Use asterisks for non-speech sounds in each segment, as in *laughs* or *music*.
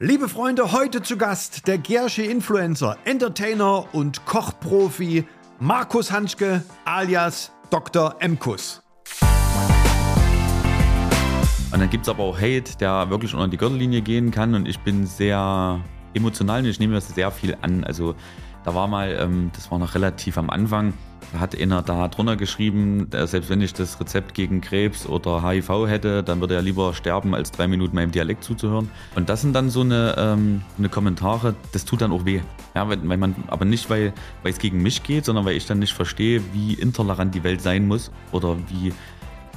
Liebe Freunde, heute zu Gast der Gersche Influencer, Entertainer und Kochprofi Markus Hanschke alias Dr. Emkus. Und dann gibt es aber auch Hate, der wirklich unter die Gürtellinie gehen kann und ich bin sehr emotional und ich nehme das sehr viel an. Also da war mal, ähm, das war noch relativ am Anfang, da hat einer da drunter geschrieben, selbst wenn ich das Rezept gegen Krebs oder HIV hätte, dann würde er lieber sterben, als drei Minuten meinem Dialekt zuzuhören. Und das sind dann so eine, ähm, eine Kommentare, das tut dann auch weh. Ja, weil, weil man, aber nicht, weil, weil es gegen mich geht, sondern weil ich dann nicht verstehe, wie intolerant die Welt sein muss oder wie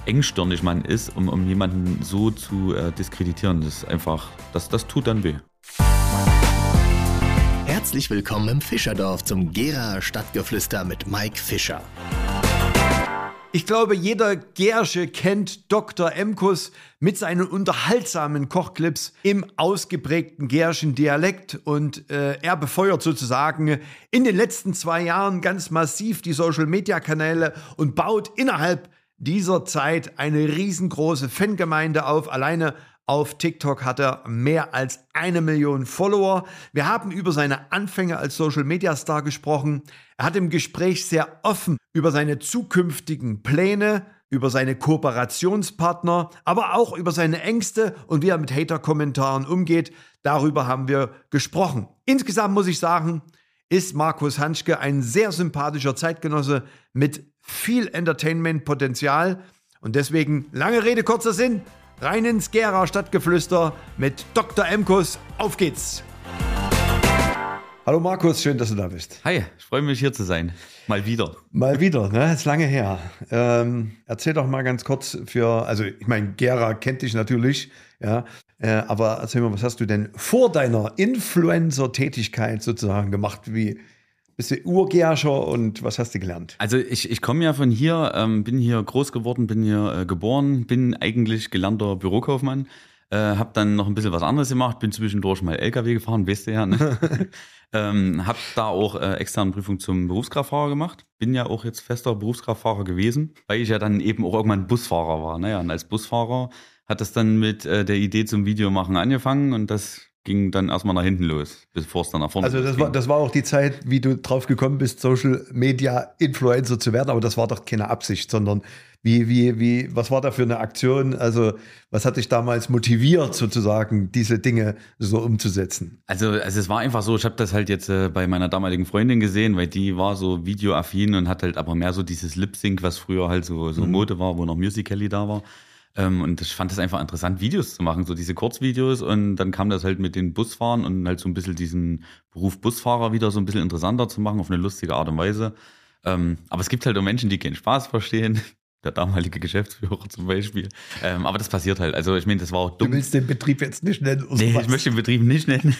engstirnig man ist, um, um jemanden so zu äh, diskreditieren. Das ist einfach, das, das tut dann weh. Herzlich willkommen im Fischerdorf zum Gera Stadtgeflüster mit Mike Fischer. Ich glaube, jeder Gersche kennt Dr. Emkus mit seinen unterhaltsamen Kochclips im ausgeprägten Gerschen Dialekt und äh, er befeuert sozusagen in den letzten zwei Jahren ganz massiv die Social-Media-Kanäle und baut innerhalb dieser Zeit eine riesengroße Fangemeinde auf. Alleine auf TikTok hat er mehr als eine Million Follower. Wir haben über seine Anfänge als Social Media Star gesprochen. Er hat im Gespräch sehr offen über seine zukünftigen Pläne, über seine Kooperationspartner, aber auch über seine Ängste und wie er mit Hater-Kommentaren umgeht. Darüber haben wir gesprochen. Insgesamt muss ich sagen, ist Markus Hanschke ein sehr sympathischer Zeitgenosse mit viel Entertainment-Potenzial. Und deswegen, lange Rede, kurzer Sinn, rein ins Gera Stadtgeflüster mit Dr. Emkus. Auf geht's! Hallo Markus, schön, dass du da bist. Hi, ich freue mich hier zu sein. Mal wieder. Mal wieder, ne? Ist lange her. Ähm, erzähl doch mal ganz kurz für, also ich meine, Gera kennt dich natürlich, ja, äh, aber erzähl mal, was hast du denn vor deiner Influencer-Tätigkeit sozusagen gemacht? Wie, bist du Urgerscher und was hast du gelernt? Also ich, ich komme ja von hier, ähm, bin hier groß geworden, bin hier äh, geboren, bin eigentlich gelernter Bürokaufmann, äh, habe dann noch ein bisschen was anderes gemacht, bin zwischendurch mal LKW gefahren, weißt du ja. Ne? *laughs* ähm, habe da auch äh, externe Prüfung zum Berufskraftfahrer gemacht, bin ja auch jetzt fester Berufskraftfahrer gewesen, weil ich ja dann eben auch irgendwann Busfahrer war. Naja, ne? und als Busfahrer hat es dann mit äh, der Idee zum Videomachen angefangen und das ging dann erstmal nach hinten los, bevor es dann nach vorne Also das war, das war auch die Zeit, wie du drauf gekommen bist, Social Media Influencer zu werden, aber das war doch keine Absicht, sondern wie, wie, wie, was war da für eine Aktion? Also, was hat dich damals motiviert, sozusagen, diese Dinge so umzusetzen? Also, also es war einfach so, ich habe das halt jetzt äh, bei meiner damaligen Freundin gesehen, weil die war so videoaffin und hat halt aber mehr so dieses Lip-Sync, was früher halt so, so mhm. Mode war, wo noch Musical.ly da war. Ähm, und ich fand es einfach interessant, Videos zu machen, so diese Kurzvideos. Und dann kam das halt mit den Busfahren und halt so ein bisschen diesen Beruf Busfahrer wieder so ein bisschen interessanter zu machen, auf eine lustige Art und Weise. Ähm, aber es gibt halt auch Menschen, die keinen Spaß verstehen, der damalige Geschäftsführer zum Beispiel. Ähm, aber das passiert halt. Also ich meine, das war auch dumm. Du willst den Betrieb jetzt nicht nennen? Nee, was? ich möchte den Betrieb nicht nennen.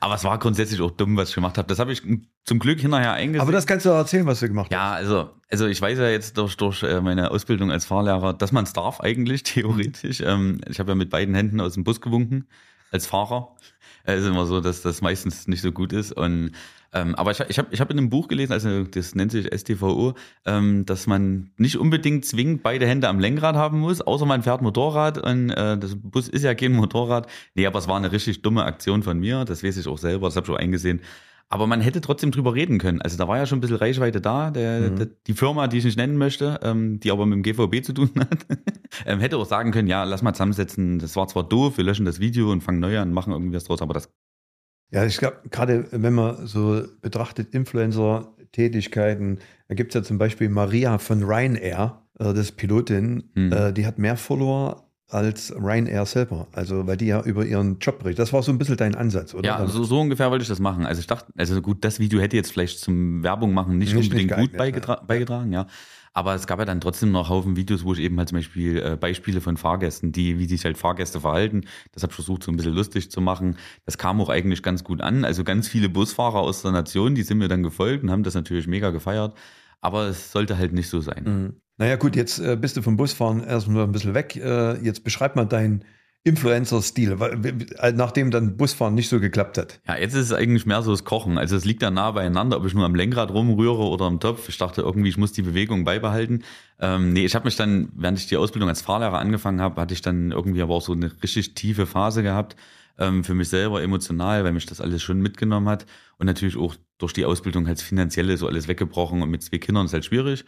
Aber es war grundsätzlich auch dumm, was ich gemacht habe. Das habe ich zum Glück hinterher eingesehen. Aber das kannst du erzählen, was du gemacht hast. Ja, also, also ich weiß ja jetzt durch, durch äh, meine Ausbildung als Fahrlehrer, dass man es darf eigentlich, *laughs* theoretisch. Ähm, ich habe ja mit beiden Händen aus dem Bus gewunken als Fahrer. Es ist immer so, dass das meistens nicht so gut ist. Und ähm, aber ich, ich habe ich hab in einem Buch gelesen, also das nennt sich STVO, ähm, dass man nicht unbedingt zwingend beide Hände am Lenkrad haben muss, außer man fährt Motorrad und äh, das Bus ist ja kein Motorrad. Nee, aber es war eine richtig dumme Aktion von mir, das weiß ich auch selber, das habe ich auch eingesehen. Aber man hätte trotzdem drüber reden können. Also da war ja schon ein bisschen Reichweite da. Der, mhm. der, die Firma, die ich nicht nennen möchte, ähm, die aber mit dem GVB zu tun *laughs* hat, ähm, hätte auch sagen können, ja, lass mal zusammensetzen. Das war zwar doof, wir löschen das Video und fangen neu an, machen irgendwie was draus, aber das ja, ich glaube, gerade wenn man so betrachtet, Influencer-Tätigkeiten, da gibt es ja zum Beispiel Maria von Ryanair, äh, das ist Pilotin, hm. äh, die hat mehr Follower als Ryanair selber. Also, weil die ja über ihren Job berichtet. Das war so ein bisschen dein Ansatz, oder? Ja, so, so ungefähr wollte ich das machen. Also, ich dachte, also gut, das Video hätte jetzt vielleicht zum Werbung machen nicht, nicht unbedingt nicht gut beigetra ja. beigetragen, ja. Aber es gab ja dann trotzdem noch Haufen Videos, wo ich eben halt zum Beispiel äh, Beispiele von Fahrgästen, die, wie sich halt Fahrgäste verhalten, das habe ich versucht, so ein bisschen lustig zu machen. Das kam auch eigentlich ganz gut an. Also ganz viele Busfahrer aus der Nation, die sind mir dann gefolgt und haben das natürlich mega gefeiert. Aber es sollte halt nicht so sein. Mhm. Naja, gut, jetzt äh, bist du vom Busfahren erstmal ein bisschen weg. Äh, jetzt beschreib mal dein Influencer-Stil, nachdem dann Busfahren nicht so geklappt hat? Ja, jetzt ist es eigentlich mehr so das Kochen. Also es liegt da nah beieinander, ob ich nur am Lenkrad rumrühre oder am Topf. Ich dachte irgendwie, ich muss die Bewegung beibehalten. Ähm, nee, ich habe mich dann, während ich die Ausbildung als Fahrlehrer angefangen habe, hatte ich dann irgendwie aber auch so eine richtig tiefe Phase gehabt. ähm, für mich selber emotional, weil mich das alles schon mitgenommen hat. Und natürlich auch durch die Ausbildung halt finanzielle so alles weggebrochen und mit zwei Kindern ist halt schwierig.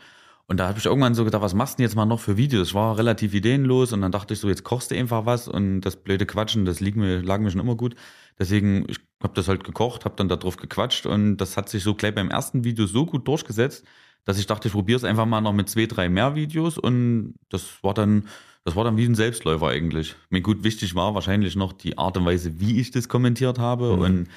Und da habe ich irgendwann so gedacht, was machst du denn jetzt mal noch für Videos? Ich war relativ ideenlos und dann dachte ich so, jetzt kochst du einfach was und das blöde Quatschen, das liegt mir, lag mir schon immer gut. Deswegen, ich habe das halt gekocht, habe dann darauf gequatscht und das hat sich so gleich beim ersten Video so gut durchgesetzt, dass ich dachte, ich probiere es einfach mal noch mit zwei, drei mehr Videos und das war dann, das war dann wie ein Selbstläufer eigentlich. Mir gut wichtig war wahrscheinlich noch die Art und Weise, wie ich das kommentiert habe mhm. und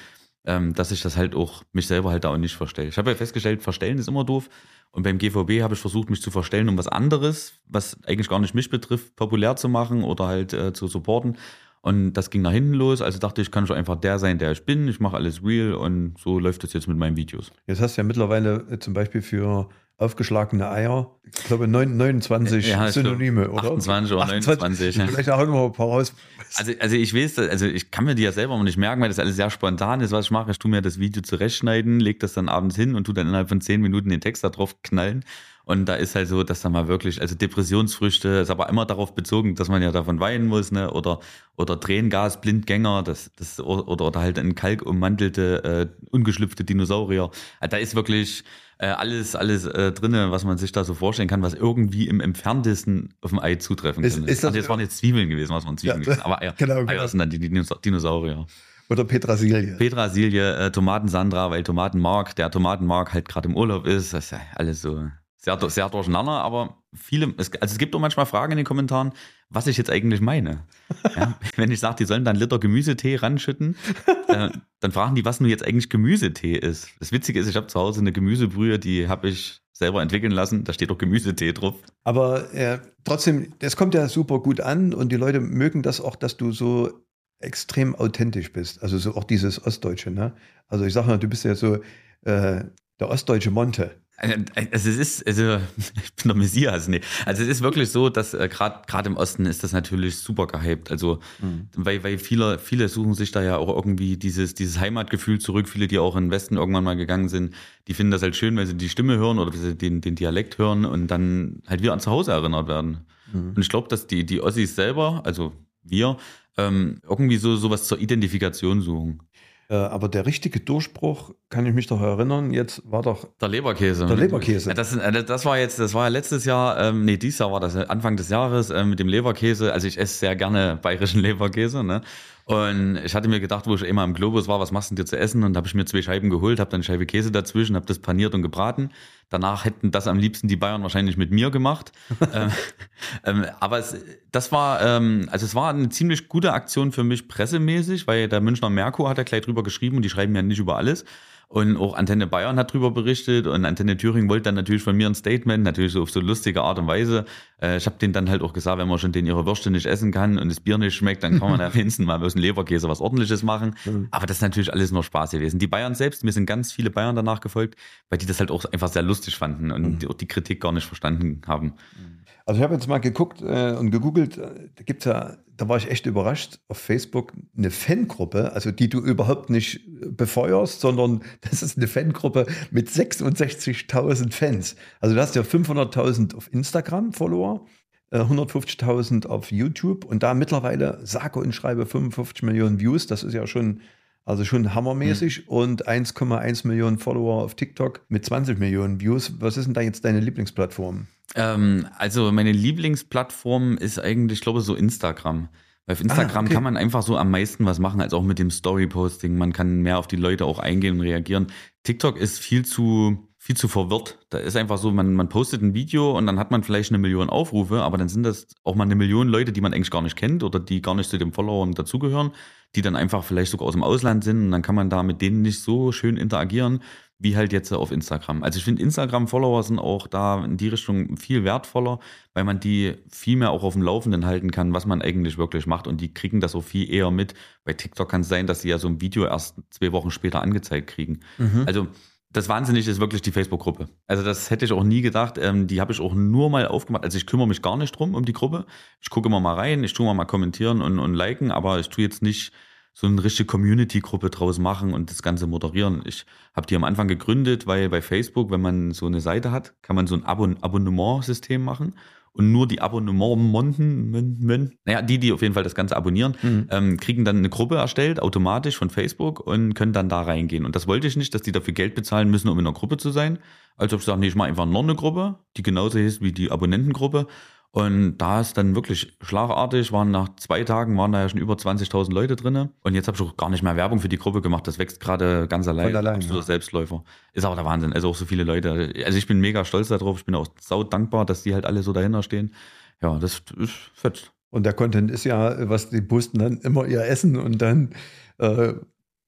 ähm, dass ich das halt auch mich selber halt da auch nicht verstelle. Ich habe ja festgestellt, verstellen ist immer doof. Und beim GVB habe ich versucht, mich zu verstellen, um was anderes, was eigentlich gar nicht mich betrifft, populär zu machen oder halt äh, zu supporten. Und das ging nach hinten los. Also dachte ich, kann schon einfach der sein, der ich bin. Ich mache alles real und so läuft es jetzt mit meinen Videos. Jetzt hast du ja mittlerweile äh, zum Beispiel für aufgeschlagene Eier. Ich glaube 29 ja, Synonyme, oder? 28 oder 29. Vielleicht auch noch ein paar raus. Also, also ich weiß, also ich kann mir die ja selber noch nicht merken, weil das alles sehr spontan ist, was ich mache. Ich tue mir das Video zurechtschneiden, lege das dann abends hin und tue dann innerhalb von 10 Minuten den Text da drauf knallen. Und da ist halt so, dass da mal wirklich, also Depressionsfrüchte, ist aber immer darauf bezogen, dass man ja davon weinen muss, ne? Oder, oder Tränengas, Blindgänger, das, das, oder, oder halt ein kalkummantelte, äh, ungeschlüpfte Dinosaurier. Also da ist wirklich, äh, alles, alles äh, drin, was man sich da so vorstellen kann, was irgendwie im entferntesten auf dem Ei zutreffen ist, Ist das, also jetzt waren jetzt Zwiebeln gewesen, was man Zwiebeln ja, gewesen, aber *laughs* Eier, genau, genau. Eier sind dann die Dinosaurier. Oder Petrasilie. Petrasilie, äh, Tomatensandra, weil Tomatenmark, der Tomatenmark halt gerade im Urlaub ist. Das ist ja alles so sehr, sehr durcheinander, aber viele, es, also es gibt auch manchmal Fragen in den Kommentaren, was ich jetzt eigentlich meine. Ja, *laughs* wenn ich sage, die sollen dann Liter Gemüsetee ranschütten, äh, dann fragen die, was nun jetzt eigentlich Gemüsetee ist. Das Witzige ist, ich habe zu Hause eine Gemüsebrühe, die habe ich selber entwickeln lassen, da steht doch Gemüsetee drauf. Aber äh, trotzdem, das kommt ja super gut an und die Leute mögen das auch, dass du so extrem authentisch bist. Also so auch dieses Ostdeutsche. Ne? Also ich sage mal, du bist ja so äh, der ostdeutsche Monte. Also, also es ist, also *laughs* ich bin der Messias, nee. Also es ist wirklich so, dass äh, gerade gerade im Osten ist das natürlich super gehypt. Also mhm. weil, weil viele, viele suchen sich da ja auch irgendwie dieses, dieses Heimatgefühl zurück. Viele, die auch in den Westen irgendwann mal gegangen sind, die finden das halt schön, weil sie die Stimme hören oder den, den Dialekt hören und dann halt wieder an zu Hause erinnert werden. Mhm. Und ich glaube, dass die, die Ossis selber, also wir, ähm, irgendwie so sowas zur Identifikation suchen. Äh, aber der richtige Durchbruch, kann ich mich doch erinnern, jetzt war doch. Der Leberkäse. Der Leberkäse. Das, äh, das war jetzt, das war ja letztes Jahr, ähm, nee, dieses Jahr war das Anfang des Jahres äh, mit dem Leberkäse. Also ich esse sehr gerne bayerischen *laughs* Leberkäse, ne? Und ich hatte mir gedacht, wo ich immer im Globus war, was machst du dir zu essen? Und da habe ich mir zwei Scheiben geholt, habe dann eine Scheibe Käse dazwischen, habe das paniert und gebraten. Danach hätten das am liebsten die Bayern wahrscheinlich mit mir gemacht. *laughs* ähm, ähm, aber es, das war, ähm, also es war eine ziemlich gute Aktion für mich pressemäßig, weil der Münchner Merkur hat ja gleich drüber geschrieben und die schreiben ja nicht über alles. Und auch Antenne Bayern hat darüber berichtet und Antenne Thüringen wollte dann natürlich von mir ein Statement, natürlich so auf so lustige Art und Weise. Äh, ich habe denen dann halt auch gesagt, wenn man schon den ihre Würste nicht essen kann und das Bier nicht schmeckt, dann kann man *laughs* da wenigstens mal aus dem Leberkäse was ordentliches machen. Aber das ist natürlich alles nur Spaß gewesen. Die Bayern selbst, mir sind ganz viele Bayern danach gefolgt, weil die das halt auch einfach sehr lustig fanden und mhm. auch die Kritik gar nicht verstanden haben. Also ich habe jetzt mal geguckt äh, und gegoogelt, äh, da gibt's ja da war ich echt überrascht, auf Facebook eine Fangruppe, also die du überhaupt nicht befeuerst, sondern *laughs* das ist eine Fangruppe mit 66.000 Fans. Also du hast ja 500.000 auf Instagram Follower, 150.000 äh, auf YouTube und da mittlerweile sage und schreibe 55 Millionen Views, das ist ja schon also schon hammermäßig mhm. und 1,1 Millionen Follower auf TikTok mit 20 Millionen Views. Was ist denn da jetzt deine Lieblingsplattform? Ähm, also meine Lieblingsplattform ist eigentlich, glaube ich, so Instagram. Weil auf Instagram ah, okay. kann man einfach so am meisten was machen, als auch mit dem Story-Posting. Man kann mehr auf die Leute auch eingehen und reagieren. TikTok ist viel zu, viel zu verwirrt. Da ist einfach so, man, man postet ein Video und dann hat man vielleicht eine Million Aufrufe, aber dann sind das auch mal eine Million Leute, die man eigentlich gar nicht kennt oder die gar nicht zu den Followern dazugehören, die dann einfach vielleicht sogar aus dem Ausland sind und dann kann man da mit denen nicht so schön interagieren wie halt jetzt auf Instagram. Also ich finde, Instagram-Follower sind auch da in die Richtung viel wertvoller, weil man die viel mehr auch auf dem Laufenden halten kann, was man eigentlich wirklich macht. Und die kriegen das auch viel eher mit. Bei TikTok kann es sein, dass sie ja so ein Video erst zwei Wochen später angezeigt kriegen. Mhm. Also das Wahnsinnige ist wirklich die Facebook-Gruppe. Also das hätte ich auch nie gedacht. Ähm, die habe ich auch nur mal aufgemacht. Also ich kümmere mich gar nicht drum um die Gruppe. Ich gucke immer mal rein, ich tue mal, mal kommentieren und, und liken, aber ich tue jetzt nicht so eine richtige Community-Gruppe draus machen und das Ganze moderieren. Ich habe die am Anfang gegründet, weil bei Facebook, wenn man so eine Seite hat, kann man so ein Abon Abonnement-System machen. Und nur die Abonnementen, naja, die, die auf jeden Fall das Ganze abonnieren, mhm. ähm, kriegen dann eine Gruppe erstellt, automatisch von Facebook und können dann da reingehen. Und das wollte ich nicht, dass die dafür Geld bezahlen müssen, um in einer Gruppe zu sein. Also ich sage, nee, ich mache einfach noch eine Gruppe, die genauso ist wie die Abonnentengruppe und da ist dann wirklich schlagartig, waren nach zwei Tagen waren da ja schon über 20.000 Leute drin. Und jetzt habe ich auch gar nicht mehr Werbung für die Gruppe gemacht. Das wächst gerade ganz allein. allein Absoluter ja. Selbstläufer. Ist aber der Wahnsinn. Also auch so viele Leute. Also ich bin mega stolz darauf. Ich bin auch sau dankbar, dass die halt alle so dahinter stehen. Ja, das ist fett. Und der Content ist ja, was die posten dann immer ihr Essen und dann äh,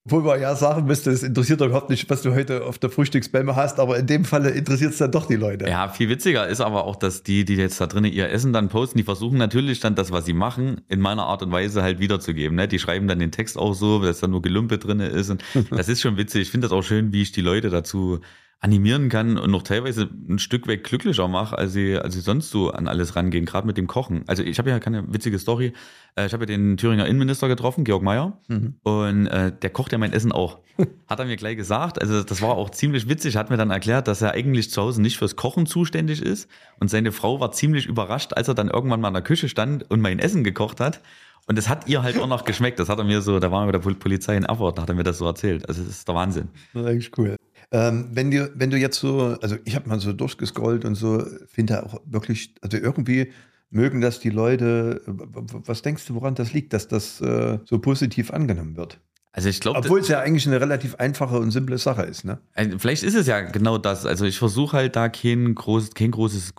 wo man ja sagen müsste, es interessiert doch überhaupt nicht, was du heute auf der Frühstücksbämme hast, aber in dem Falle interessiert es dann doch die Leute. Ja, viel witziger ist aber auch, dass die, die jetzt da drinnen ihr Essen dann posten, die versuchen natürlich dann das, was sie machen, in meiner Art und Weise halt wiederzugeben. Ne? Die schreiben dann den Text auch so, dass da nur Gelumpe drin ist. Und *laughs* das ist schon witzig. Ich finde das auch schön, wie ich die Leute dazu animieren kann und noch teilweise ein Stück weit glücklicher mache, als sie, als sie sonst so an alles rangehen, gerade mit dem Kochen. Also ich habe ja keine witzige Story. Äh, ich habe ja den Thüringer Innenminister getroffen, Georg Mayer, mhm. und äh, der kocht ja mein Essen auch. *laughs* Hat er mir gleich gesagt. Also das war auch ziemlich witzig. Hat mir dann erklärt, dass er eigentlich zu Hause nicht fürs Kochen zuständig ist. Und seine Frau war ziemlich überrascht, als er dann irgendwann mal in der Küche stand und mein Essen gekocht hat. Und das hat ihr halt auch noch geschmeckt. Das hat er mir so, da waren wir bei der Polizei in Erfurt, da hat er mir das so erzählt. Also das ist der Wahnsinn. Das ist eigentlich cool. Ähm, wenn, dir, wenn du jetzt so, also ich habe mal so durchgescrollt und so, finde auch wirklich, also irgendwie mögen das die Leute, was denkst du, woran das liegt, dass das äh, so positiv angenommen wird? Also ich glaube, obwohl es ja eigentlich eine relativ einfache und simple Sache ist, ne? Vielleicht ist es ja genau das. Also ich versuche halt da kein großes, kein großes,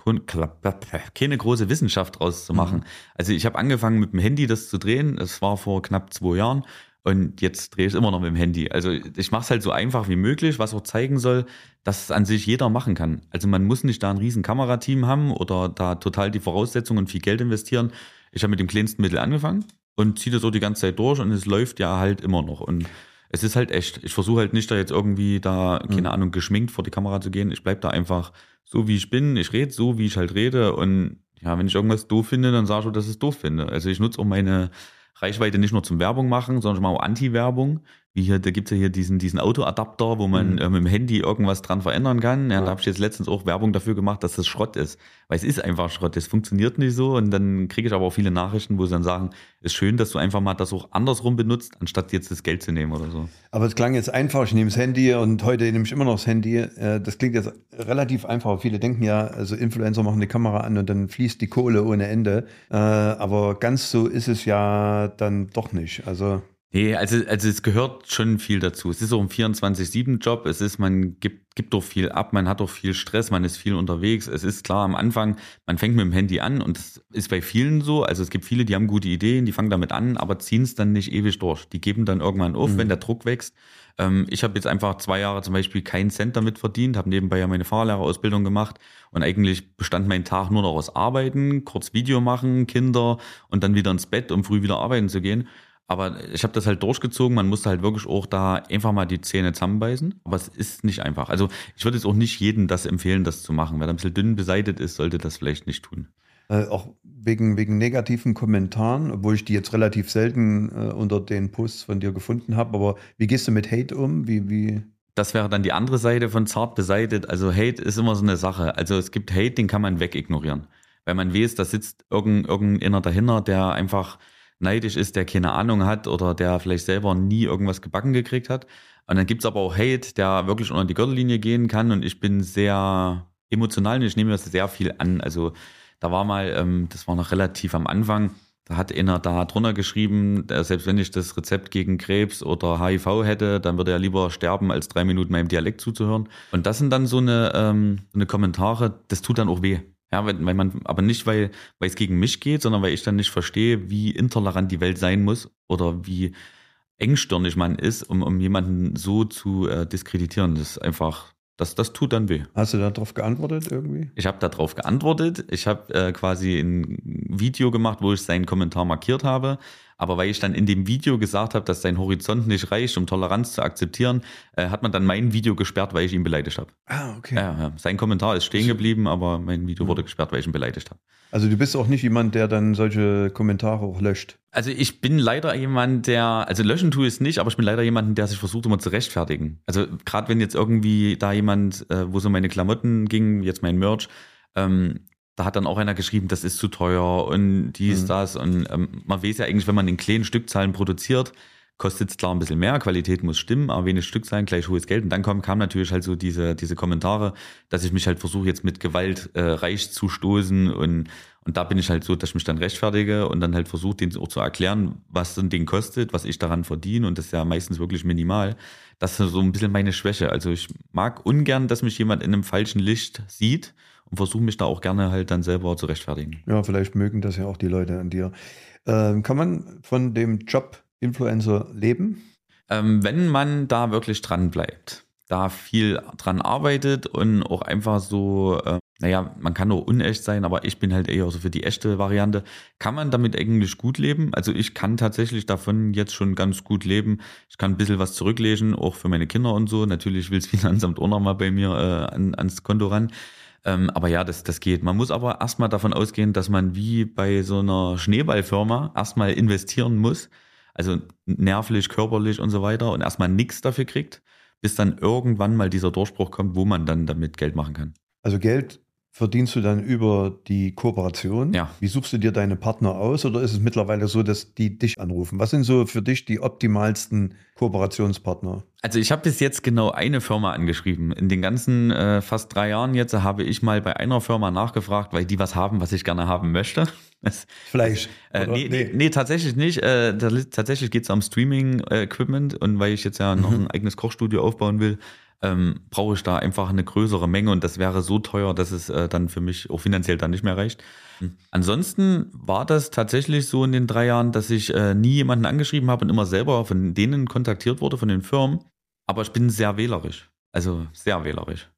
keine große Wissenschaft draus zu machen. Mhm. Also ich habe angefangen mit dem Handy das zu drehen. Das war vor knapp zwei Jahren und jetzt drehe ich es immer noch mit dem Handy. Also ich mache es halt so einfach wie möglich, was auch zeigen soll, dass es an sich jeder machen kann. Also man muss nicht da ein riesen Kamerateam haben oder da total die Voraussetzungen und viel Geld investieren. Ich habe mit dem kleinsten Mittel angefangen und ziehe das so die ganze Zeit durch und es läuft ja halt immer noch. Und es ist halt echt. Ich versuche halt nicht da jetzt irgendwie da, keine mhm. Ahnung, geschminkt vor die Kamera zu gehen. Ich bleib da einfach so, wie ich bin. Ich rede so, wie ich halt rede. Und ja, wenn ich irgendwas doof finde, dann sage ich, dass ich es doof finde. Also ich nutze auch meine Reichweite nicht nur zum Werbung machen, sondern auch Anti-Werbung. Wie hier, da gibt es ja hier diesen, diesen Autoadapter, wo man mhm. äh, mit dem Handy irgendwas dran verändern kann. Ja, ja. Da habe ich jetzt letztens auch Werbung dafür gemacht, dass das Schrott ist. Weil es ist einfach Schrott. Das funktioniert nicht so. Und dann kriege ich aber auch viele Nachrichten, wo sie dann sagen, ist schön, dass du einfach mal das auch andersrum benutzt, anstatt jetzt das Geld zu nehmen oder so. Aber es klang jetzt einfach, ich nehme das Handy und heute nehme ich immer noch das Handy. Äh, das klingt jetzt relativ einfach. Viele denken ja, also Influencer machen die Kamera an und dann fließt die Kohle ohne Ende. Äh, aber ganz so ist es ja dann doch nicht. Also Nee, also, also es gehört schon viel dazu. Es ist auch ein 24-7-Job. Es ist, man gibt, gibt doch viel ab, man hat doch viel Stress, man ist viel unterwegs. Es ist klar am Anfang, man fängt mit dem Handy an und das ist bei vielen so. Also es gibt viele, die haben gute Ideen, die fangen damit an, aber ziehen es dann nicht ewig durch. Die geben dann irgendwann auf, mhm. wenn der Druck wächst. Ähm, ich habe jetzt einfach zwei Jahre zum Beispiel keinen Cent damit verdient, habe nebenbei ja meine Fahrlehrerausbildung gemacht und eigentlich bestand mein Tag nur noch aus Arbeiten, kurz Video machen, Kinder und dann wieder ins Bett, um früh wieder arbeiten zu gehen. Aber ich habe das halt durchgezogen. Man musste halt wirklich auch da einfach mal die Zähne zusammenbeißen. Aber es ist nicht einfach. Also ich würde jetzt auch nicht jedem das empfehlen, das zu machen. Wer ein bisschen dünn beseitigt ist, sollte das vielleicht nicht tun. Äh, auch wegen, wegen negativen Kommentaren, obwohl ich die jetzt relativ selten äh, unter den Posts von dir gefunden habe. Aber wie gehst du mit Hate um? Wie, wie? Das wäre dann die andere Seite von zart beseitigt. Also Hate ist immer so eine Sache. Also es gibt Hate, den kann man wegignorieren. Weil man weiß, da sitzt irgendein, irgendeiner dahinter, der einfach neidisch ist, der keine Ahnung hat oder der vielleicht selber nie irgendwas gebacken gekriegt hat. Und dann gibt's aber auch Hate, der wirklich unter die Gürtellinie gehen kann. Und ich bin sehr emotional und ich nehme das sehr viel an. Also da war mal, ähm, das war noch relativ am Anfang, da hat einer da drunter geschrieben, selbst wenn ich das Rezept gegen Krebs oder HIV hätte, dann würde er lieber sterben, als drei Minuten meinem Dialekt zuzuhören. Und das sind dann so eine, ähm, eine Kommentare, das tut dann auch weh. Ja, weil, weil man, aber nicht, weil, weil es gegen mich geht, sondern weil ich dann nicht verstehe, wie intolerant die Welt sein muss oder wie engstirnig man ist, um, um jemanden so zu äh, diskreditieren. Das ist einfach, das, das tut dann weh. Hast du darauf geantwortet irgendwie? Ich habe darauf geantwortet. Ich habe äh, quasi ein Video gemacht, wo ich seinen Kommentar markiert habe. Aber weil ich dann in dem Video gesagt habe, dass sein Horizont nicht reicht, um Toleranz zu akzeptieren, äh, hat man dann mein Video gesperrt, weil ich ihn beleidigt habe. Ah, okay. Ja, ja. Sein Kommentar ist stehen geblieben, aber mein Video wurde gesperrt, weil ich ihn beleidigt habe. Also du bist auch nicht jemand, der dann solche Kommentare auch löscht. Also ich bin leider jemand, der, also löschen tue ich es nicht, aber ich bin leider jemand, der sich versucht immer zu rechtfertigen. Also gerade wenn jetzt irgendwie da jemand, äh, wo so meine Klamotten ging, jetzt mein Merch, ähm, da hat dann auch einer geschrieben, das ist zu teuer und dies, Mhm. das. Und ähm, man weiß ja eigentlich, wenn man in kleinen Stückzahlen produziert, kostet es klar ein bisschen mehr, Qualität muss stimmen, aber wenig Stückzahlen, gleich hohes Geld. Und dann kam, kam natürlich halt so diese, diese Kommentare, dass ich mich halt versuche, jetzt mit Gewalt äh, reich zu stoßen. Und, und da bin ich halt so, dass ich mich dann rechtfertige und dann halt versuche, denen auch zu erklären, was so ein Ding kostet, was ich daran verdiene. Und das ist ja meistens wirklich minimal. Das ist so ein bisschen meine Schwäche. Also ich mag ungern, dass mich jemand in einem falschen Licht sieht und versuche mich da auch gerne halt dann selber zu rechtfertigen. Ja, vielleicht mögen das ja auch die Leute an dir. Ähm, kann man von dem Job Influencer leben? Ähm, wenn man da wirklich dran bleibt, da viel dran arbeitet und auch einfach so, äh, naja, man kann auch unecht sein, aber ich bin halt eher so für die echte Variante, kann man damit eigentlich gut leben. Also ich kann tatsächlich davon jetzt schon ganz gut leben. Ich kann ein bisschen was zurücklegen, auch für meine Kinder und so. Natürlich will das Finanzamt auch nochmal bei mir äh, an, ans Konto ran. Ähm, aber ja, das, das geht. Man muss aber erstmal davon ausgehen, dass man wie bei so einer Schneeballfirma erstmal investieren muss. Also nervlich, körperlich und so weiter und erstmal nichts dafür kriegt, bis dann irgendwann mal dieser Durchbruch kommt, wo man dann damit Geld machen kann. Also Geld verdienst du dann über die Kooperation? Ja. Wie suchst du dir deine Partner aus oder ist es mittlerweile so, dass die dich anrufen? Was sind so für dich die optimalsten Kooperationspartner? Also ich habe bis jetzt genau eine Firma angeschrieben. In den ganzen äh, fast drei Jahren jetzt habe ich mal bei einer Firma nachgefragt, weil die was haben, was ich gerne haben möchte. *laughs* Fleisch. Äh, nee, nee. nee, tatsächlich nicht. Äh, tatsächlich geht es um Streaming-Equipment und weil ich jetzt ja noch ein eigenes Kochstudio aufbauen will, ähm, brauche ich da einfach eine größere Menge und das wäre so teuer, dass es äh, dann für mich auch finanziell dann nicht mehr reicht. Ansonsten war das tatsächlich so in den drei Jahren, dass ich äh, nie jemanden angeschrieben habe und immer selber von denen kontaktiert wurde, von den Firmen. Aber ich bin sehr wählerisch. Also sehr wählerisch.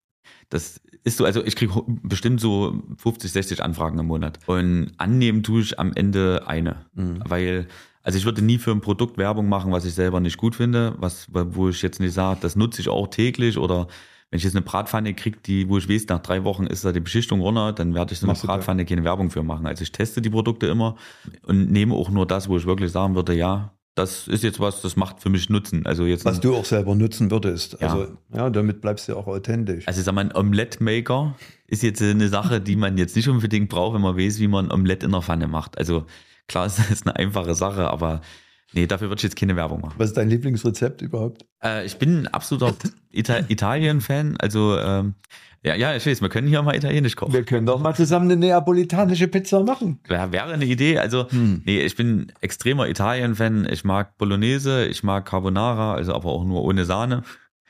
Das ist so, also ich kriege bestimmt so 50, 60 Anfragen im Monat. Und annehmen tue ich am Ende eine. Mhm. Weil, also ich würde nie für ein Produkt Werbung machen, was ich selber nicht gut finde, was, wo ich jetzt nicht sage, das nutze ich auch täglich oder wenn ich jetzt eine Bratpfanne kriege, die, wo ich weiß, nach drei Wochen ist da die Beschichtung runter, dann werde ich so eine Machst? Bratpfanne keine Werbung für machen. Also ich teste die Produkte immer und nehme auch nur das, wo ich wirklich sagen würde, ja, das ist jetzt was, das macht für mich Nutzen. Also jetzt Was ein- du auch selber nutzen würdest. Ja. Also ja, damit bleibst du auch authentisch. Also ich sag mal, ein Omelette-Maker ist jetzt eine Sache, die man jetzt nicht unbedingt braucht, wenn man weiß, wie man ein Omelette in der Pfanne macht. Also klar, *laughs* es ist eine einfache Sache, aber nee, dafür würde ich jetzt keine Werbung machen. Was ist dein Lieblingsrezept überhaupt? Äh, ich bin ein absoluter *laughs* Ita Italien-Fan. Also ähm, ja, ja, ich weiß, wir können hier mal Italienisch kochen. Wir können doch mal zusammen eine neapolitanische Pizza machen. Wäre wäre eine Idee. Also, Hm. nee, ich bin extremer Italien-Fan. Ich mag Bolognese, ich mag Carbonara, also aber auch nur ohne Sahne.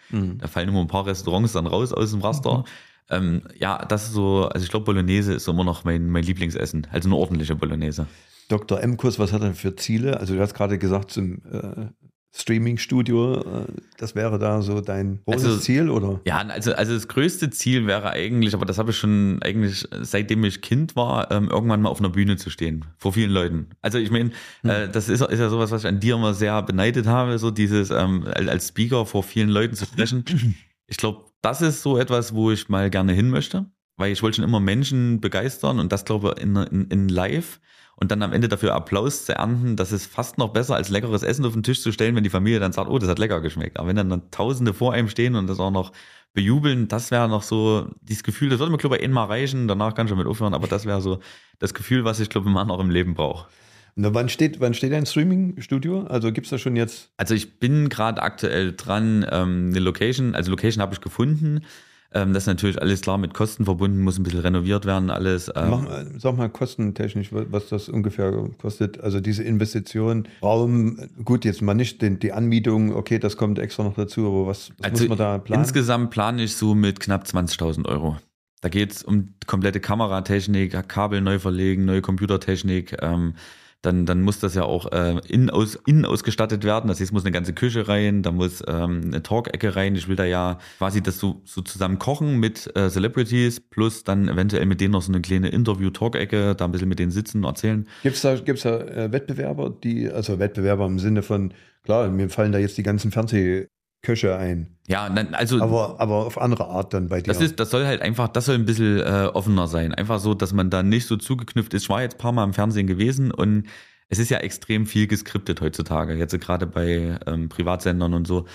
Hm. Da fallen immer ein paar Restaurants dann raus aus dem Raster. Ähm, ja, das ist so, also ich glaube, Bolognese ist immer noch mein, mein Lieblingsessen. Also eine ordentliche Bolognese. Dr. Emkus, was hat er für Ziele? Also du hast gerade gesagt zum äh, Streaming-Studio, äh, das wäre da so dein großes Also- Ziel, oder? Ja, also, also das größte Ziel wäre eigentlich, aber das habe ich schon eigentlich, seitdem ich Kind war, ähm, irgendwann mal auf einer Bühne zu stehen, vor vielen Leuten. Also ich meine, äh, das ist, ist ja sowas, was ich an dir immer sehr beneidet habe, so dieses ähm, als als Speaker vor vielen Leuten zu sprechen. *clears throat* Ich glaube, das ist so etwas, wo ich mal gerne hin möchte, weil ich wollte schon immer Menschen begeistern und das glaube ich in, in, in live und dann am Ende dafür Applaus zu ernten, das ist fast noch besser, als leckeres Essen auf den Tisch zu stellen, wenn die Familie dann sagt, oh, das hat lecker geschmeckt. Aber wenn dann, dann Tausende vor einem stehen und das auch noch bejubeln, das wäre noch so dieses Gefühl, das würde mir, glaube ich, einmal reichen, danach kann ich schon mit aufhören, aber das wäre so das Gefühl, was ich, glaube ich, immer noch im Leben brauche. Na, wann steht, wann steht dein Streaming-Studio? Also gibt es da schon jetzt Also ich bin gerade aktuell dran, ähm, eine Location, also Location habe ich gefunden. Ähm, das ist natürlich alles klar mit Kosten verbunden, muss ein bisschen renoviert werden, alles. Ähm, mal- sag mal kostentechnisch, wa- was das ungefähr kostet. Also diese Investition, Raum, gut, jetzt mal nicht den, die Anmietung, okay, das kommt extra noch dazu, aber was, was Also muss man da planen? Insgesamt plane ich so mit knapp 20.000 Euro. Da geht es um komplette Kameratechnik, Kabel neu verlegen, neue Computertechnik. Ähm, dann, dann muss das ja auch äh, innen, aus, innen ausgestattet werden. Das heißt, muss eine ganze Küche rein, da muss ähm, eine Talk-Ecke rein. Ich will da ja quasi das so, so zusammen kochen mit äh, Celebrities, plus dann eventuell mit denen noch so eine kleine Interview-Talk-Ecke, da ein bisschen mit denen sitzen und erzählen. Gibt es da, gibt's da äh, Wettbewerber, die, also Wettbewerber im Sinne von, klar, mir fallen da jetzt die ganzen Fernsehköche ein, Ja, also aber, aber auf andere Art dann bei dir. Das ist, das soll halt einfach, das soll ein bisschen äh, offener sein. Einfach so, dass man da nicht so zugeknüpft ist. Ich war jetzt ein paar Mal im Fernsehen gewesen und es ist ja extrem viel geskriptet heutzutage, jetzt gerade bei ähm, Privatsendern und so.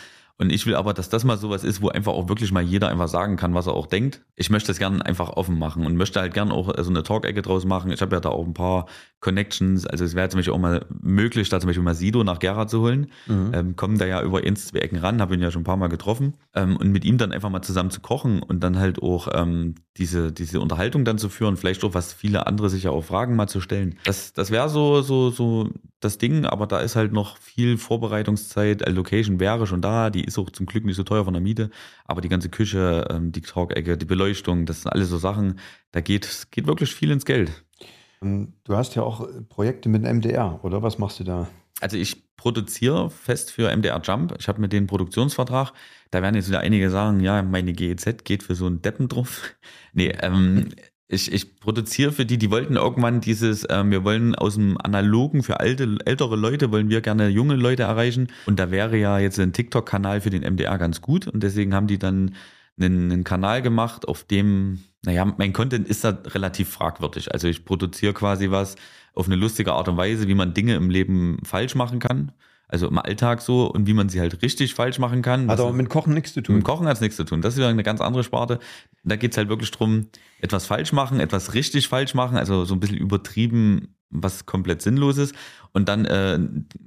Und ich will aber, dass das mal sowas ist, wo einfach auch wirklich mal jeder einfach sagen kann, was er auch denkt. Ich möchte das gerne einfach offen machen und möchte halt gerne auch so eine Talk-Ecke draus machen. Ich habe ja da auch ein paar Connections. Also es wäre zum Beispiel auch mal möglich, da zum Beispiel mal Sido nach Gera zu holen. Mhm. Ähm, kommen da ja über eins, zwei Ecken ran, habe ihn ja schon ein paar Mal getroffen. Ähm, und mit ihm dann einfach mal zusammen zu kochen und dann halt auch ähm, diese, diese Unterhaltung dann zu führen, vielleicht auch was viele andere sich ja auch fragen, mal zu stellen. Das, das wäre so, so, so das Ding, aber da ist halt noch viel Vorbereitungszeit. Location wäre schon da, die ist auch zum Glück nicht so teuer von der Miete, aber die ganze Küche, ähm, die Talkecke, die Beleuchtung, das sind alles so Sachen, da geht, geht wirklich viel ins Geld. Ähm, du hast ja auch Projekte mit MDR, oder? Was machst du da? Also ich produziere fest für MDR Jump. Ich habe mit denen Produktionsvertrag. Da werden jetzt wieder einige sagen, ja, meine GEZ geht für so einen Deppen drauf. *laughs* nee, ähm, ich, ich produziere für die, die wollten irgendwann dieses, äh, wir wollen aus dem Analogen für alte, ältere Leute, wollen wir gerne junge Leute erreichen. Und da wäre ja jetzt ein TikTok-Kanal für den MDR ganz gut. Und deswegen haben die dann einen, einen Kanal gemacht, auf dem, naja, mein Content ist da relativ fragwürdig. Also ich produziere quasi was auf eine lustige Art und Weise, wie man Dinge im Leben falsch machen kann also im Alltag so und wie man sie halt richtig falsch machen kann. Hat aber mit Kochen nichts zu tun. Mit Kochen hat es nichts zu tun. Das ist wieder eine ganz andere Sparte. Da geht es halt wirklich drum, etwas falsch machen, etwas richtig falsch machen, also so ein bisschen übertrieben, was komplett sinnlos ist und dann äh,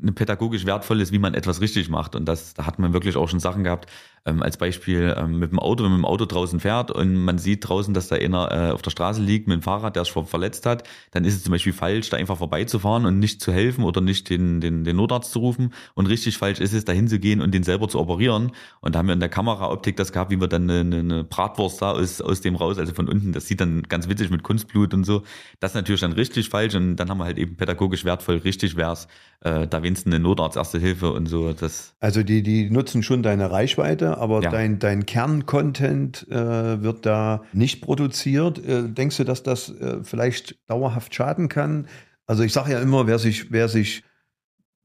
eine pädagogisch wertvolles, wie man etwas richtig macht. Und das, da hat man wirklich auch schon Sachen gehabt, ähm, als Beispiel ähm, mit dem Auto, wenn man mit dem Auto draußen fährt und man sieht draußen, dass da einer äh, auf der Straße liegt mit dem Fahrrad, der sich verletzt hat, dann ist es zum Beispiel falsch, da einfach vorbeizufahren und nicht zu helfen oder nicht den, den, den Notarzt zu rufen. Und richtig falsch ist es, dahin zu gehen und den selber zu operieren. Und da haben wir in der Kameraoptik das gehabt, wie wir dann eine, eine Bratwurst da aus, aus dem raus, also von unten, das sieht dann ganz witzig mit Kunstblut und so. Das ist natürlich dann richtig falsch und dann haben wir halt eben pädagogisch wertvoll, richtig wär's, äh, da wenigstens eine Notarzt, Erste Hilfe und so. Das also die, die nutzen schon deine Reichweite, aber ja. dein, dein Kerncontent äh, wird da nicht produziert. Äh, denkst du, dass das äh, vielleicht dauerhaft schaden kann? Also ich sage ja immer, wer sich, wer sich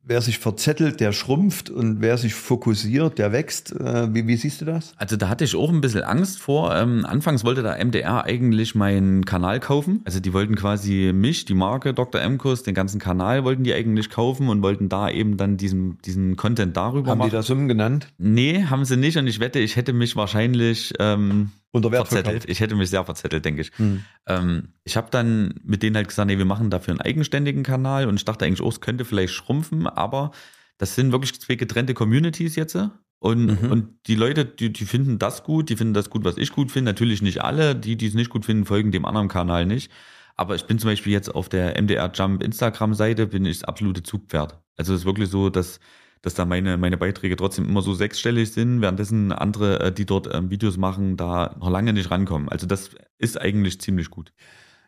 wer sich verzettelt, der schrumpft und wer sich fokussiert, der wächst. Äh, wie, wie, siehst du das? Also da hatte ich auch ein bisschen Angst vor. Ähm, anfangs wollte der MDR eigentlich meinen Kanal kaufen. Also die wollten quasi mich, die Marke Dr. Mkos, den ganzen Kanal wollten die eigentlich kaufen und wollten da eben dann diesen, diesen Content darüber haben machen. Haben die das umgenannt? Nee, haben sie nicht und ich wette, ich hätte mich wahrscheinlich ähm, verzettelt. Ich hätte mich sehr verzettelt, denke ich. Hm. Ähm, ich habe dann mit denen halt gesagt, nee, wir machen dafür einen eigenständigen Kanal und ich dachte eigentlich, oh, es könnte vielleicht schrumpfen, aber das sind wirklich zwei getrennte Communities jetzt. Und, mhm. und die Leute, die, die finden das gut, die finden das gut, was ich gut finde. Natürlich nicht alle, die, die es nicht gut finden, folgen dem anderen Kanal nicht. Aber ich bin zum Beispiel jetzt auf der MDR Jump Instagram-Seite, bin ich das absolute Zugpferd. Also es ist wirklich so, dass dass da meine, meine Beiträge trotzdem immer so sechsstellig sind, währenddessen andere, äh, die dort ähm, Videos machen, da noch lange nicht rankommen. Also das ist eigentlich ziemlich gut.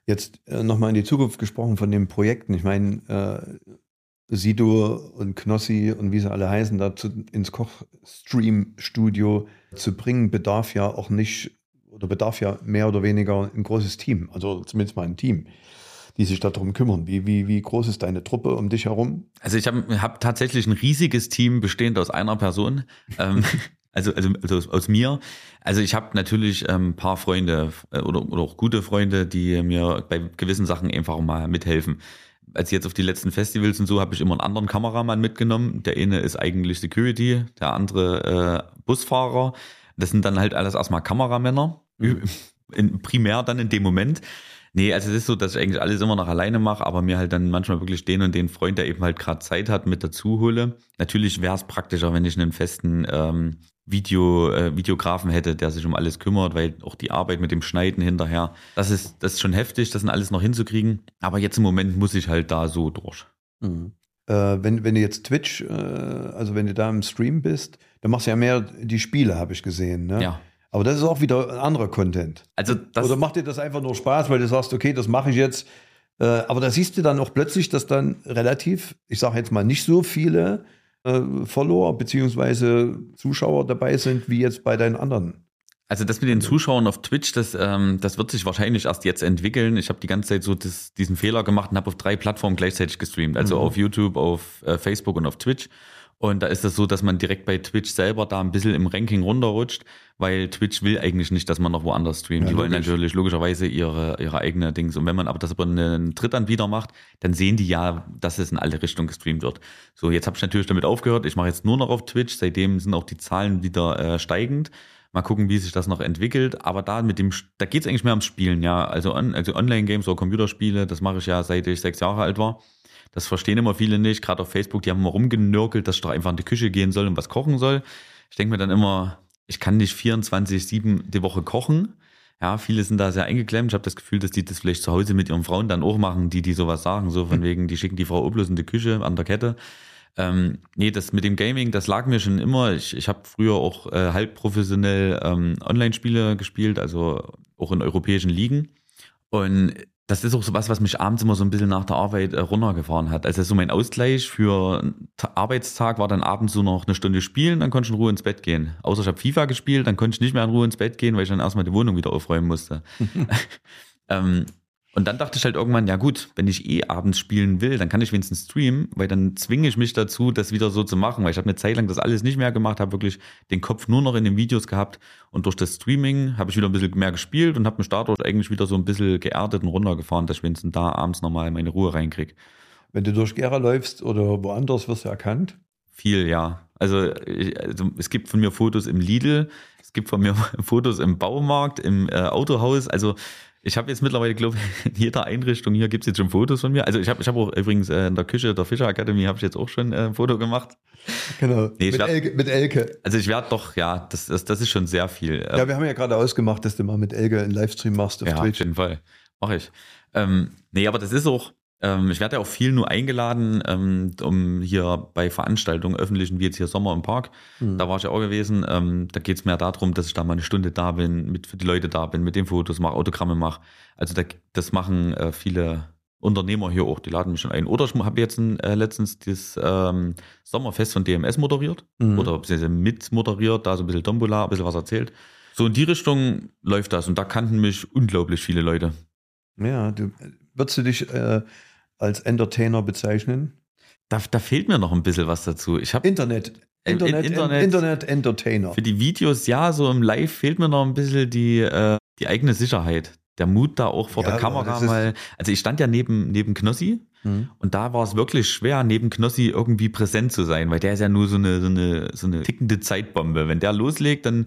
Jetzt äh, nochmal in die Zukunft gesprochen von den Projekten. Ich meine, äh, Sido und Knossi und wie sie alle heißen, da ins Kochstream-Studio zu bringen, bedarf ja auch nicht oder bedarf ja mehr oder weniger ein großes Team, also zumindest mal ein Team die sich darum kümmern. Wie, wie, wie groß ist deine Truppe um dich herum? Also ich habe hab tatsächlich ein riesiges Team bestehend aus einer Person. ähm, *laughs* also, also, also aus mir. Also ich habe natürlich ein ähm, paar Freunde äh, oder, oder auch gute Freunde, die mir bei gewissen Sachen einfach mal mithelfen. Als jetzt auf die letzten Festivals und so habe ich immer einen anderen Kameramann mitgenommen. Der eine ist eigentlich Security, der andere äh, Busfahrer. Das sind dann halt alles erstmal Kameramänner, mhm. in, primär dann in dem Moment. Nee, also es ist so, dass ich eigentlich alles immer noch alleine mache, aber mir halt dann manchmal wirklich den und den Freund, der eben halt gerade Zeit hat, mit dazu hole. Natürlich wäre es praktischer, wenn ich einen festen ähm, Video, äh, Videografen hätte, der sich um alles kümmert, weil auch die Arbeit mit dem Schneiden hinterher, das ist, das ist schon heftig, das sind alles noch hinzukriegen. Aber jetzt im Moment muss ich halt da so durch. Mhm. Äh, wenn, wenn du jetzt Twitch, äh, also wenn du da im Stream bist, dann machst du ja mehr die Spiele, habe ich gesehen. Ne? Ja. Aber das ist auch wieder ein anderer Content. Also Oder macht dir das einfach nur Spaß, weil du sagst, okay, das mache ich jetzt. Äh, aber da siehst du dann auch plötzlich, dass dann relativ, ich sage jetzt mal, nicht so viele äh, Follower bzw. Zuschauer dabei sind, wie jetzt bei deinen anderen. Also das mit den Zuschauern auf Twitch, das, ähm, das wird sich wahrscheinlich erst jetzt entwickeln. Ich habe die ganze Zeit so das, diesen Fehler gemacht und habe auf drei Plattformen gleichzeitig gestreamt. Also mhm. auf YouTube, auf äh, Facebook und auf Twitch. Und da ist es so, dass man direkt bei Twitch selber da ein bisschen im Ranking runterrutscht, weil Twitch will eigentlich nicht, dass man noch woanders streamt. Ja, die wollen logisch. natürlich logischerweise ihre, ihre eigene Dings. Und wenn man aber das über einen Drittanbieter macht, dann sehen die ja, dass es in alle Richtungen gestreamt wird. So, jetzt habe ich natürlich damit aufgehört. Ich mache jetzt nur noch auf Twitch. Seitdem sind auch die Zahlen wieder äh, steigend. Mal gucken, wie sich das noch entwickelt. Aber da mit dem, da geht es eigentlich mehr ums Spielen, ja. Also, on, also Online-Games oder Computerspiele, das mache ich ja seit ich sechs Jahre alt war. Das verstehen immer viele nicht. Gerade auf Facebook, die haben immer rumgenörkelt, dass ich doch einfach in die Küche gehen soll und was kochen soll. Ich denke mir dann immer, ich kann nicht 24-7 die Woche kochen. Ja, viele sind da sehr eingeklemmt. Ich habe das Gefühl, dass die das vielleicht zu Hause mit ihren Frauen dann auch machen, die die sowas sagen. So von wegen, die schicken die Frau oblos in die Küche an der Kette. Ähm, nee, das mit dem Gaming, das lag mir schon immer. Ich, ich habe früher auch äh, halb professionell ähm, Online-Spiele gespielt, also auch in europäischen Ligen. Und das ist auch so was, was mich abends immer so ein bisschen nach der Arbeit äh, runtergefahren hat. Also so mein Ausgleich für einen Arbeitstag war dann abends so noch eine Stunde spielen, dann konnte ich in Ruhe ins Bett gehen. Außer ich habe FIFA gespielt, dann konnte ich nicht mehr in Ruhe ins Bett gehen, weil ich dann erstmal die Wohnung wieder aufräumen musste. *laughs* *laughs* ähm, und dann dachte ich halt irgendwann, ja gut, wenn ich eh abends spielen will, dann kann ich wenigstens streamen, weil dann zwinge ich mich dazu, das wieder so zu machen, weil ich habe eine Zeit lang das alles nicht mehr gemacht, habe wirklich den Kopf nur noch in den Videos gehabt und durch das Streaming habe ich wieder ein bisschen mehr gespielt und habe mich dadurch eigentlich wieder so ein bisschen geerdet und runtergefahren, dass ich wenigstens da abends nochmal meine Ruhe reinkriege. Wenn du durch Gera läufst oder woanders, wirst du erkannt. Viel, ja. Also, ich, also es gibt von mir Fotos im Lidl, es gibt von mir *laughs* Fotos im Baumarkt, im äh, Autohaus. Also ich habe jetzt mittlerweile, glaube ich, *laughs* in jeder Einrichtung hier gibt es jetzt schon Fotos von mir. Also ich habe ich hab auch übrigens äh, in der Küche der Fischer Academy habe ich jetzt auch schon äh, ein Foto gemacht. Genau. Nee, mit, werd- Elke, mit Elke. Also ich werde doch, ja, das, das, das ist schon sehr viel. Äh, Ja, wir haben ja gerade ausgemacht, dass du mal mit Elke einen Livestream machst auf ja, auf Twitch. jeden Fall. Mache ich. Ähm, nee, aber das ist auch, ähm, ich werde ja auch viel nur eingeladen, ähm, um hier bei Veranstaltungen öffentlichen, wie jetzt hier Sommer im Park, Hm. da war ich ja auch gewesen. Ähm, da geht es mehr darum, dass ich da mal eine Stunde da bin, mit für die Leute da bin, mit den Fotos mache, Autogramme mache. Also da, das machen äh, viele Unternehmer hier auch, die laden mich schon ein. Oder ich habe jetzt äh, letztens das ähm, Sommerfest von DMS moderiert Mhm. oder beziehungsweise mit moderiert, da so ein bisschen Tombola, ein bisschen was erzählt. So in die Richtung läuft das und da kannten mich unglaublich viele Leute. Ja, du, würdest du dich äh, als Entertainer bezeichnen? Da, da fehlt mir noch ein bisschen was dazu. Ich habe Internet. Internet, Internet- Internet Entertainer. für die Videos, ja, so im Live fehlt mir noch ein bisschen die, äh, die eigene Sicherheit. Der Mut da auch vor Ja, der Kamera mal. Also ich stand ja neben, neben Knossi Mhm. und da war es wirklich schwer, neben Knossi irgendwie präsent zu sein, weil der ist ja nur so eine, so eine, so eine tickende Zeitbombe. Wenn der loslegt, dann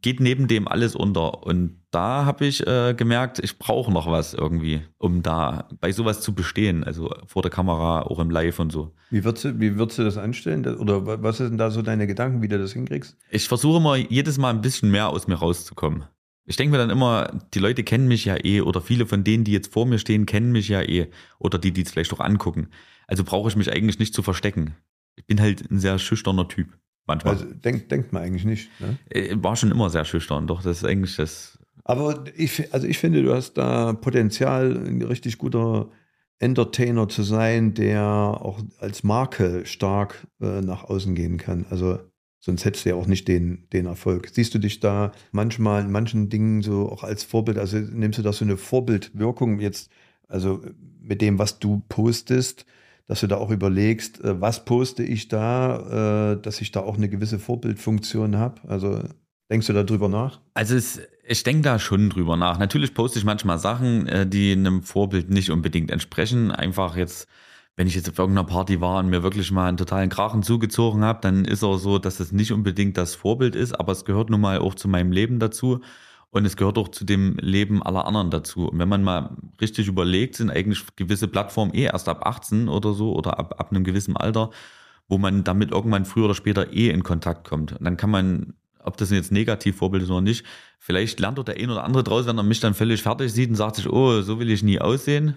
geht neben dem alles unter. Und da habe ich äh, gemerkt, ich brauche noch was irgendwie, um da bei sowas zu bestehen. Also vor der Kamera, auch im Live und so. Wie würdest, du, wie würdest du das anstellen? Oder wa- was sind da so deine Gedanken, wie du das hinkriegst? Ich versuche immer jedes Mal ein bisschen mehr aus mir rauszukommen. Ich denke mir dann immer, die Leute kennen mich ja eh oder viele von denen, die jetzt vor mir stehen, kennen mich ja eh oder die, die es vielleicht auch angucken. Also brauche ich mich eigentlich nicht zu verstecken. Ich bin halt ein sehr schüchterner Typ. Manchmal. Also denkt, denkt man eigentlich nicht. Ne? Äh, War schon immer sehr schüchtern, doch das ist eigentlich das. Aber ich, also ich finde, du hast da Potenzial, ein richtig guter Entertainer zu sein, der auch als Marke stark äh, nach außen gehen kann. Also sonst hättest du ja auch nicht den, den Erfolg. Siehst du dich da manchmal in manchen Dingen so auch als Vorbild, also nimmst du da so eine Vorbildwirkung jetzt, also mit dem, was du postest, dass du da auch überlegst, äh, was poste ich da, äh, dass ich da auch eine gewisse Vorbildfunktion habe? Also denkst du darüber nach? Also es, ich denke da schon drüber nach. Natürlich poste ich manchmal Sachen, äh, die einem Vorbild nicht unbedingt entsprechen. Einfach jetzt, wenn ich jetzt auf irgendeiner Party war und mir wirklich mal einen totalen Krachen zugezogen habe, dann ist auch so, dass es nicht unbedingt das Vorbild ist, aber es gehört nun mal auch zu meinem Leben dazu. Und es gehört auch zu dem Leben aller anderen dazu. Und wenn man mal richtig überlegt, sind eigentlich gewisse Plattformen eh erst ab 18 oder so oder ab, ab einem gewissen Alter, wo man damit irgendwann früher oder später eh in Kontakt kommt. Und dann kann man, ob das jetzt negativ Vorbild ist oder nicht, vielleicht lernt doch der ein oder andere draus, wenn er mich dann völlig fertig sieht und sagt sich, oh, so will ich nie aussehen.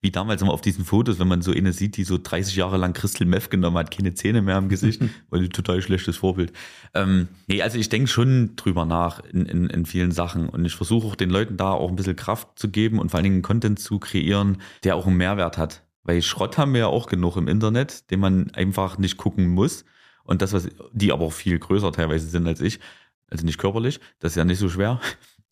Wie damals immer auf diesen Fotos, wenn man so eine sieht, die so 30 Jahre lang Crystal Meth genommen hat, keine Zähne mehr im Gesicht, *laughs* weil die total schlechtes Vorbild. Ähm, nee, also ich denke schon drüber nach in, in, in vielen Sachen und ich versuche auch den Leuten da auch ein bisschen Kraft zu geben und vor allen Dingen Content zu kreieren, der auch einen Mehrwert hat. Weil Schrott haben wir ja auch genug im Internet, den man einfach nicht gucken muss. Und das, was die aber auch viel größer teilweise sind als ich, also nicht körperlich, das ist ja nicht so schwer.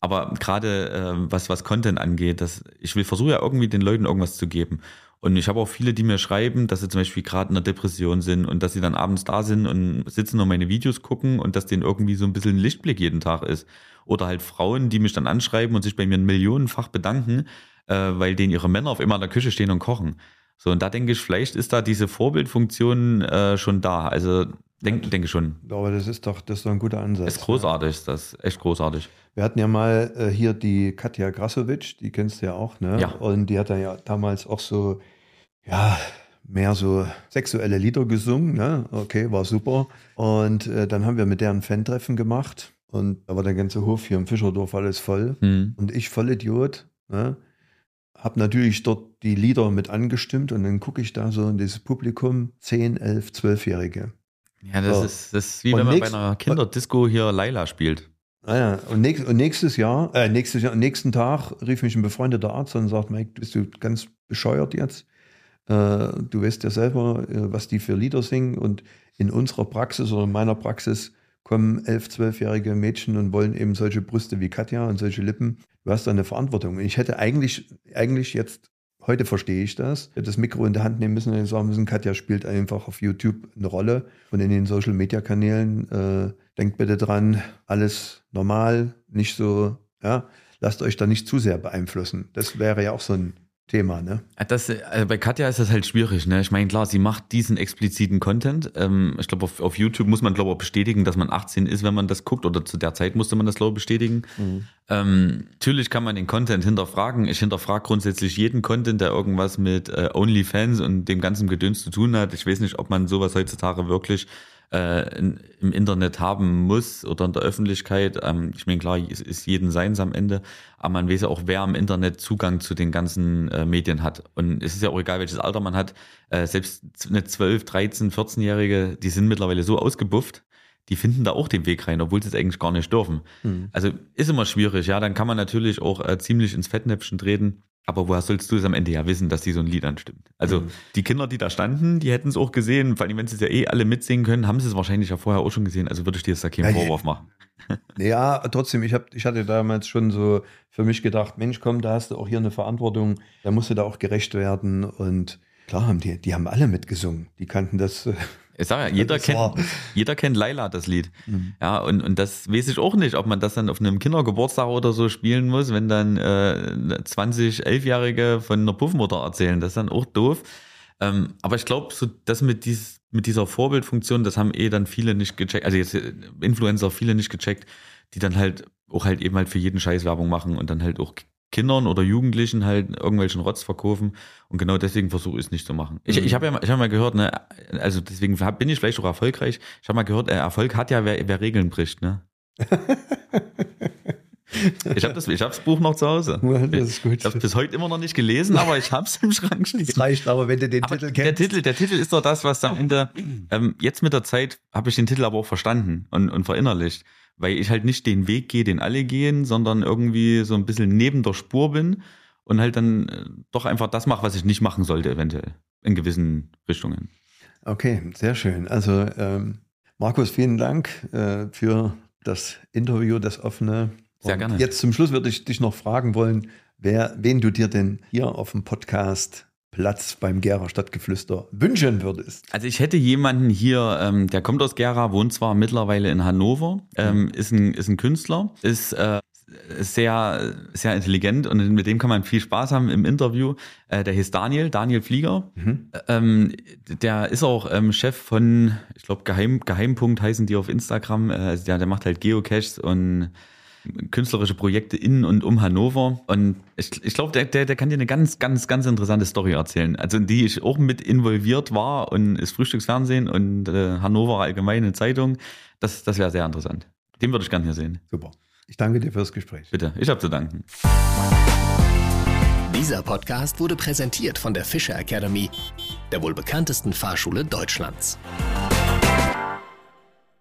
Aber gerade äh, was, was Content angeht, das, ich will versuche ja irgendwie den Leuten irgendwas zu geben. Und ich habe auch viele, die mir schreiben, dass sie zum Beispiel gerade in einer Depression sind und dass sie dann abends da sind und sitzen und meine Videos gucken und dass denen irgendwie so ein bisschen ein Lichtblick jeden Tag ist. Oder halt Frauen, die mich dann anschreiben und sich bei mir millionenfach bedanken, äh, weil denen ihre Männer auf immer in der Küche stehen und kochen. So, und da denke ich, vielleicht ist da diese Vorbildfunktion äh, schon da. Also denke denke schon. Aber das ist doch, das ist doch ein guter Ansatz. Ist großartig, das ist echt großartig. Wir hatten ja mal äh, hier die Katja Grasovic, die kennst du ja auch, ne? Ja. Und die hat dann ja damals auch so, ja, mehr so sexuelle Lieder gesungen, ne? Okay, war super. Und äh, dann haben wir mit der ein Fan-Treffen gemacht und da war der ganze Hof hier im Fischerdorf alles voll. Hm. Und ich, Vollidiot, ne? Hab natürlich dort die Lieder mit angestimmt und dann gucke ich da so in dieses Publikum, 10, 11, 12-Jährige. Ja, das, So. ist, das ist wie Und wenn man nächst- bei einer Kinderdisco hier Laila spielt. Ah ja, und, nächst, und nächstes Jahr, äh, nächstes Jahr, nächsten Tag rief mich ein befreundeter Arzt und sagt, Mike, bist du ganz bescheuert jetzt? Äh, du weißt ja selber, äh, was die für Lieder singen und in unserer Praxis oder in meiner Praxis kommen elf, zwölfjährige Mädchen und wollen eben solche Brüste wie Katja und solche Lippen. Du hast da eine Verantwortung. Ich hätte eigentlich, eigentlich jetzt, heute verstehe ich das, das Mikro in der Hand nehmen müssen und sagen müssen, Katja spielt einfach auf YouTube eine Rolle und in den Social Media Kanälen, äh, denkt bitte dran, alles normal, nicht so, ja, lasst euch da nicht zu sehr beeinflussen. Das wäre ja auch so ein Thema, ne? Das, also bei Katja ist das halt schwierig. Ne? Ich meine, klar, sie macht diesen expliziten Content. Ähm, ich glaube, auf, auf YouTube muss man, glaube ich, bestätigen, dass man 18 ist, wenn man das guckt. Oder zu der Zeit musste man das, glaube ich, bestätigen. Ähm, natürlich kann man den Content hinterfragen. Ich hinterfrage grundsätzlich jeden Content, der irgendwas mit äh, OnlyFans und dem ganzen Gedöns zu tun hat. Ich weiß nicht, ob man sowas heutzutage wirklich äh, im Internet haben muss oder in der Öffentlichkeit. Ähm, ich meine, klar, es ist jeden seins am Ende, aber man weiß ja auch, wer im Internet Zugang zu den ganzen äh, Medien hat. Und es ist ja auch egal, welches Alter man hat. Äh, selbst eine 12, 13, 14-Jährige, die sind mittlerweile so ausgebufft, die finden da auch den Weg rein, obwohl sie es eigentlich gar nicht dürfen. Also ist immer schwierig, ja. Dann kann man natürlich auch äh, ziemlich ins Fettnäpfchen treten. Aber woher sollst du es am Ende ja wissen, dass die so ein Lied anstimmt? Also die Kinder, die da standen, die hätten es auch gesehen. Vor allem, wenn sie es ja eh alle mitsingen können, haben sie es wahrscheinlich ja vorher auch schon gesehen. Also würde ich dir jetzt da keinen Ja, Vorwurf machen. *laughs* Ja, trotzdem, ich, hab, ich hatte damals schon so für mich gedacht, Mensch, komm, da hast du auch hier eine Verantwortung, da musst du da auch gerecht werden. Und klar haben die, die haben alle mitgesungen. Die kannten das. *laughs* Ich sag ja, jeder kennt, war- jeder kennt Laila, das Lied. Mhm. Ja, und, und das weiß ich auch nicht, ob man das dann auf einem Kindergeburtstag oder so spielen muss, wenn dann äh, 20, 11-Jährige von einer Puffmutter erzählen. Das ist dann auch doof. Ähm, aber ich glaube, so das mit, dies, mit dieser Vorbildfunktion, das haben eh dann viele nicht gecheckt, also jetzt äh, Influencer viele nicht gecheckt, die dann halt auch halt eben halt für jeden Scheiß Werbung machen und dann halt auch Kindern oder Jugendlichen halt irgendwelchen Rotz verkaufen und genau deswegen versuche ich es nicht zu machen. Ich, ich habe ja mal, ich hab mal gehört, ne, also deswegen hab- bin ich vielleicht auch erfolgreich. Ich habe mal gehört, äh, Erfolg hat ja, wer, wer Regeln bricht, ne? *laughs* Ich habe das, ich habe das Buch noch zu Hause. Das ist gut. Ich habe es bis heute immer noch nicht gelesen, aber ich habe es im Schrank stehen. Das reicht aber, wenn du den Aber Titel der kennst. Titel, der Titel ist doch das, was am Ende, ähm, jetzt mit der Zeit habe ich den Titel aber auch verstanden und, und verinnerlicht, weil ich halt nicht den Weg gehe, den alle gehen, sondern irgendwie so ein bisschen neben der Spur bin und halt dann äh, doch einfach das mache, was ich nicht machen sollte, eventuell, in gewissen Richtungen. Okay, sehr schön. Also, ähm, Markus, vielen Dank äh, für das Interview, das offene. Sehr Und gerne. Jetzt zum Schluss würde ich dich noch fragen wollen, wer, wen du dir denn hier auf dem Podcast Platz beim Gera Stadtgeflüster wünschen würdest. Also ich hätte jemanden hier, ähm, der kommt aus Gera, wohnt zwar mittlerweile in Hannover, ähm, ist, ein, ist ein Künstler, ist äh, sehr, sehr intelligent und mit dem kann man viel Spaß haben im Interview. Äh, der hieß Daniel, Daniel Flieger. Ähm, der ist auch ähm, Chef von, ich glaube, Geheim, Geheimpunkt heißen die auf Instagram. Äh, also der, der macht halt Geocaches und künstlerische Projekte in und um Hannover. Und ich, ich glaube, der, der, der kann dir eine ganz, ganz, ganz interessante Story erzählen. Also in die ich auch mit involviert war und ist Frühstücksfernsehen und äh, Hannover Allgemeine Zeitung. Das, das wäre sehr interessant. Den würde ich gerne hier sehen. Super. Ich danke dir fürs Gespräch. Bitte, ich habe zu danken. Dieser Podcast wurde präsentiert von der Fischer Academy, der wohl bekanntesten Fahrschule Deutschlands.